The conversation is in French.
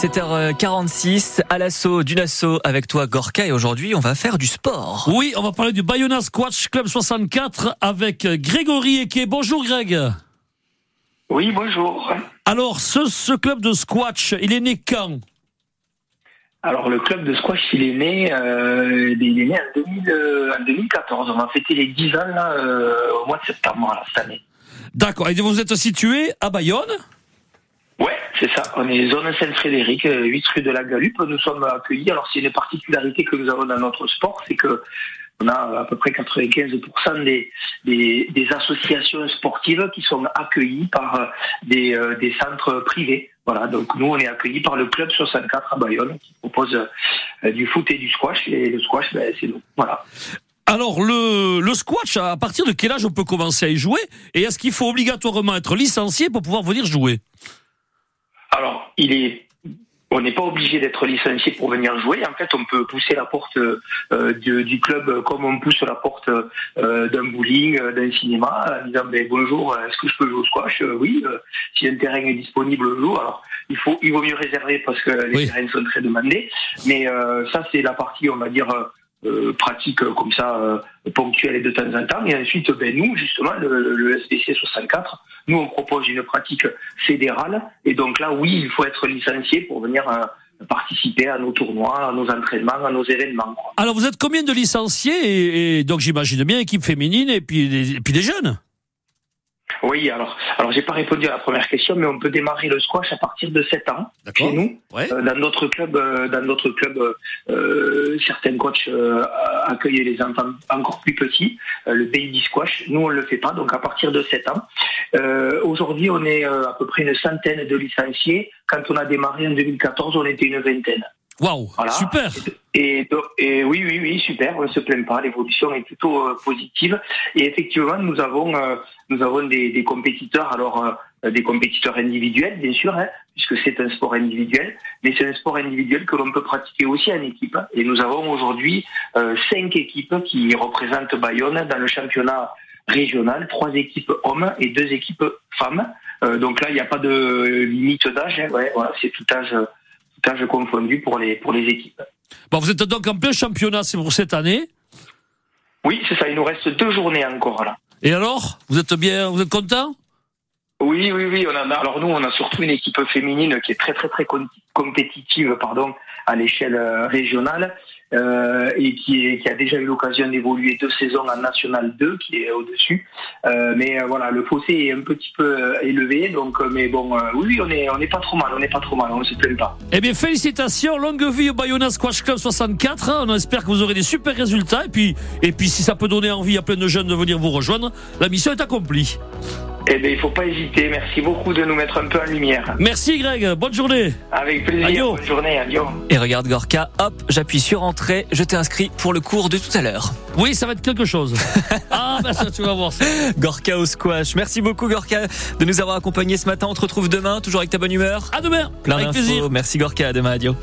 7h46 à l'assaut d'une assaut avec toi Gorka et aujourd'hui on va faire du sport. Oui, on va parler du Bayona Squash Club 64 avec Grégory Eke. Bonjour Greg. Oui, bonjour. Alors ce, ce club de squash, il est né quand? Alors le club de squash, il est né, euh, il est né en, 2000, euh, en 2014. On va fêter les 10 ans là, euh, au mois de septembre là, cette année. D'accord. Et vous êtes situé à Bayonne? C'est ça. On est zone Saint-Frédéric, 8 rue de la Galupe. Nous sommes accueillis. Alors, c'est une particularité que nous avons dans notre sport, c'est que on a à peu près 95% des, associations sportives qui sont accueillies par des, des, centres privés. Voilà, donc nous, on est accueillis par le Club 64 à Bayonne, qui propose du foot et du squash. Et le squash, ben, c'est nous. Voilà. Alors, le squash, à partir de quel âge on peut commencer à y jouer? Et est-ce qu'il faut obligatoirement être licencié pour pouvoir venir jouer? Alors, il est on n'est pas obligé d'être licencié pour venir jouer. En fait, on peut pousser la porte euh, du, du, club comme on pousse la porte euh, d'un bowling, d'un cinéma, en disant ben, bonjour, est-ce que je peux jouer au squash? Oui. si un terrain est disponible le jour, alors il faut, il vaut mieux réserver parce que les oui. terrains sont très demandés. Mais euh, ça, c'est la partie, on va dire. Euh, comme ça euh, ponctuelle et de temps en temps. Et ensuite ben nous justement le, le SBC 64 nous on propose une pratique fédérale. Et donc là oui il faut être licencié pour venir euh, participer à nos tournois, à nos entraînements, à nos événements. Alors vous êtes combien de licenciés et, et donc j'imagine bien équipe féminine et puis et puis des jeunes? Oui, alors, alors j'ai pas répondu à la première question, mais on peut démarrer le squash à partir de 7 ans chez nous. Ouais. Euh, dans notre club, euh, dans notre club, euh, certains coachs euh, accueillent les enfants encore plus petits, euh, le baby squash. Nous, on le fait pas, donc à partir de 7 ans. Euh, Aujourd'hui, on est à peu près une centaine de licenciés. Quand on a démarré en 2014, on était une vingtaine. Waouh, voilà. super. Et, et, oui, oui, oui, super. On ne se plaint pas. L'évolution est plutôt euh, positive. Et effectivement, nous avons, euh, nous avons des, des compétiteurs. Alors, euh, des compétiteurs individuels, bien sûr, hein, puisque c'est un sport individuel. Mais c'est un sport individuel que l'on peut pratiquer aussi en équipe. Et nous avons aujourd'hui cinq équipes qui représentent Bayonne dans le championnat régional. Trois équipes hommes et deux équipes femmes. donc là, il n'y a pas de limite d'âge. Hein, ouais, voilà, c'est tout âge âge confondu pour les, pour les équipes. Bon, vous êtes donc en plein championnat, c'est pour cette année Oui, c'est ça, il nous reste deux journées encore là. Et alors Vous êtes bien, vous êtes content? Oui, oui, oui. On a, alors nous, on a surtout une équipe féminine qui est très, très, très compétitive, pardon, à l'échelle régionale euh, et qui, a déjà eu l'occasion d'évoluer deux saisons en National 2, qui est au-dessus. Euh, mais euh, voilà, le fossé est un petit peu élevé, donc mais bon, oui, on est, on n'est pas trop mal, on n'est pas trop mal, on ne se plaint pas. Eh bien, félicitations, longue vie au Bayonne Squash Club 64. On espère que vous aurez des super résultats et puis, et puis si ça peut donner envie à plein de jeunes de venir vous rejoindre, la mission est accomplie. Eh bien, il ne faut pas hésiter. Merci beaucoup de nous mettre un peu en lumière. Merci Greg, bonne journée. Avec plaisir. Adio. Bonne journée, adieu. Et regarde Gorka, hop, j'appuie sur entrée, je t'ai inscrit pour le cours de tout à l'heure. Oui, ça va être quelque chose. ah, bah ça, tu vas voir ça. Gorka au squash. Merci beaucoup Gorka de nous avoir accompagnés ce matin. On te retrouve demain, toujours avec ta bonne humeur. À demain. Plein avec plaisir. Merci Gorka, à demain, adieu.